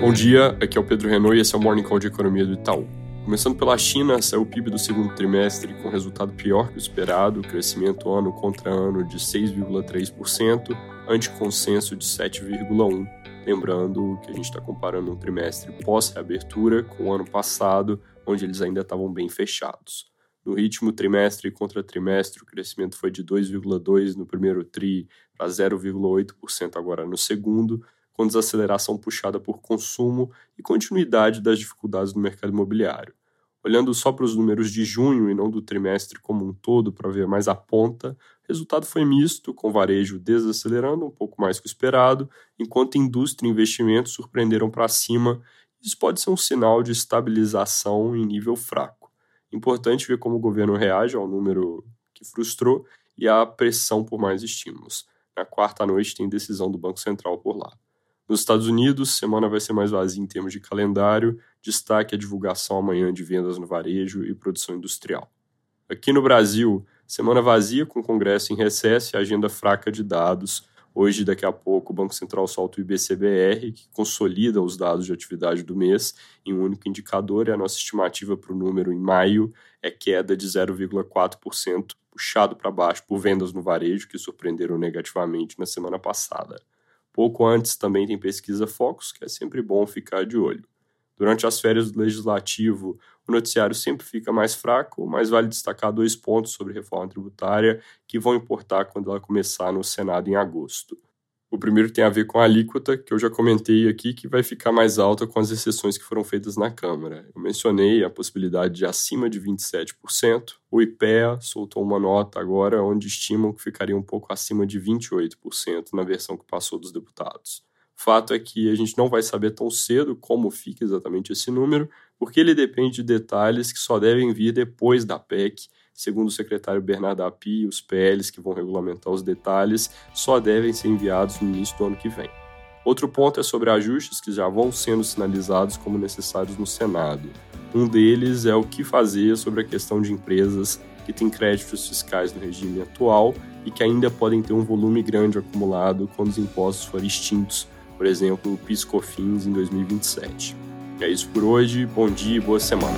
Bom dia, aqui é o Pedro Renault e esse é o Morning Call de Economia do Itaú. Começando pela China, saiu o PIB do segundo trimestre com resultado pior que o esperado, crescimento ano contra ano de 6,3%, ante consenso de 7,1%. Lembrando que a gente está comparando um trimestre pós-reabertura com o ano passado, onde eles ainda estavam bem fechados. No ritmo trimestre contra trimestre, o crescimento foi de 2,2% no primeiro TRI para 0,8% agora no segundo, com desaceleração puxada por consumo e continuidade das dificuldades no mercado imobiliário. Olhando só para os números de junho e não do trimestre como um todo para ver mais a ponta, o resultado foi misto, com varejo desacelerando um pouco mais que o esperado, enquanto indústria e investimentos surpreenderam para cima. Isso pode ser um sinal de estabilização em nível fraco. Importante ver como o governo reage ao número que frustrou e à pressão por mais estímulos. Na quarta noite tem decisão do Banco Central por lá. Nos Estados Unidos, semana vai ser mais vazia em termos de calendário, destaque a divulgação amanhã de vendas no varejo e produção industrial. Aqui no Brasil, semana vazia com o Congresso em recesso e agenda fraca de dados. Hoje, daqui a pouco, o Banco Central solta o IBCBR, que consolida os dados de atividade do mês em um único indicador, e a nossa estimativa para o número em maio é queda de 0,4%, puxado para baixo por vendas no varejo, que surpreenderam negativamente na semana passada. Pouco antes também tem pesquisa Focus, que é sempre bom ficar de olho. Durante as férias do Legislativo, o noticiário sempre fica mais fraco, mas vale destacar dois pontos sobre reforma tributária que vão importar quando ela começar no Senado em agosto. O primeiro tem a ver com a alíquota, que eu já comentei aqui, que vai ficar mais alta com as exceções que foram feitas na Câmara. Eu mencionei a possibilidade de acima de 27%. O IPEA soltou uma nota agora onde estimam que ficaria um pouco acima de 28% na versão que passou dos deputados. Fato é que a gente não vai saber tão cedo como fica exatamente esse número, porque ele depende de detalhes que só devem vir depois da PEC Segundo o secretário Bernardo Api, os PLs que vão regulamentar os detalhes só devem ser enviados no início do ano que vem. Outro ponto é sobre ajustes que já vão sendo sinalizados como necessários no Senado. Um deles é o que fazer sobre a questão de empresas que têm créditos fiscais no regime atual e que ainda podem ter um volume grande acumulado quando os impostos forem extintos, por exemplo, o PIS/COFINS em 2027. É isso por hoje, bom dia e boa semana.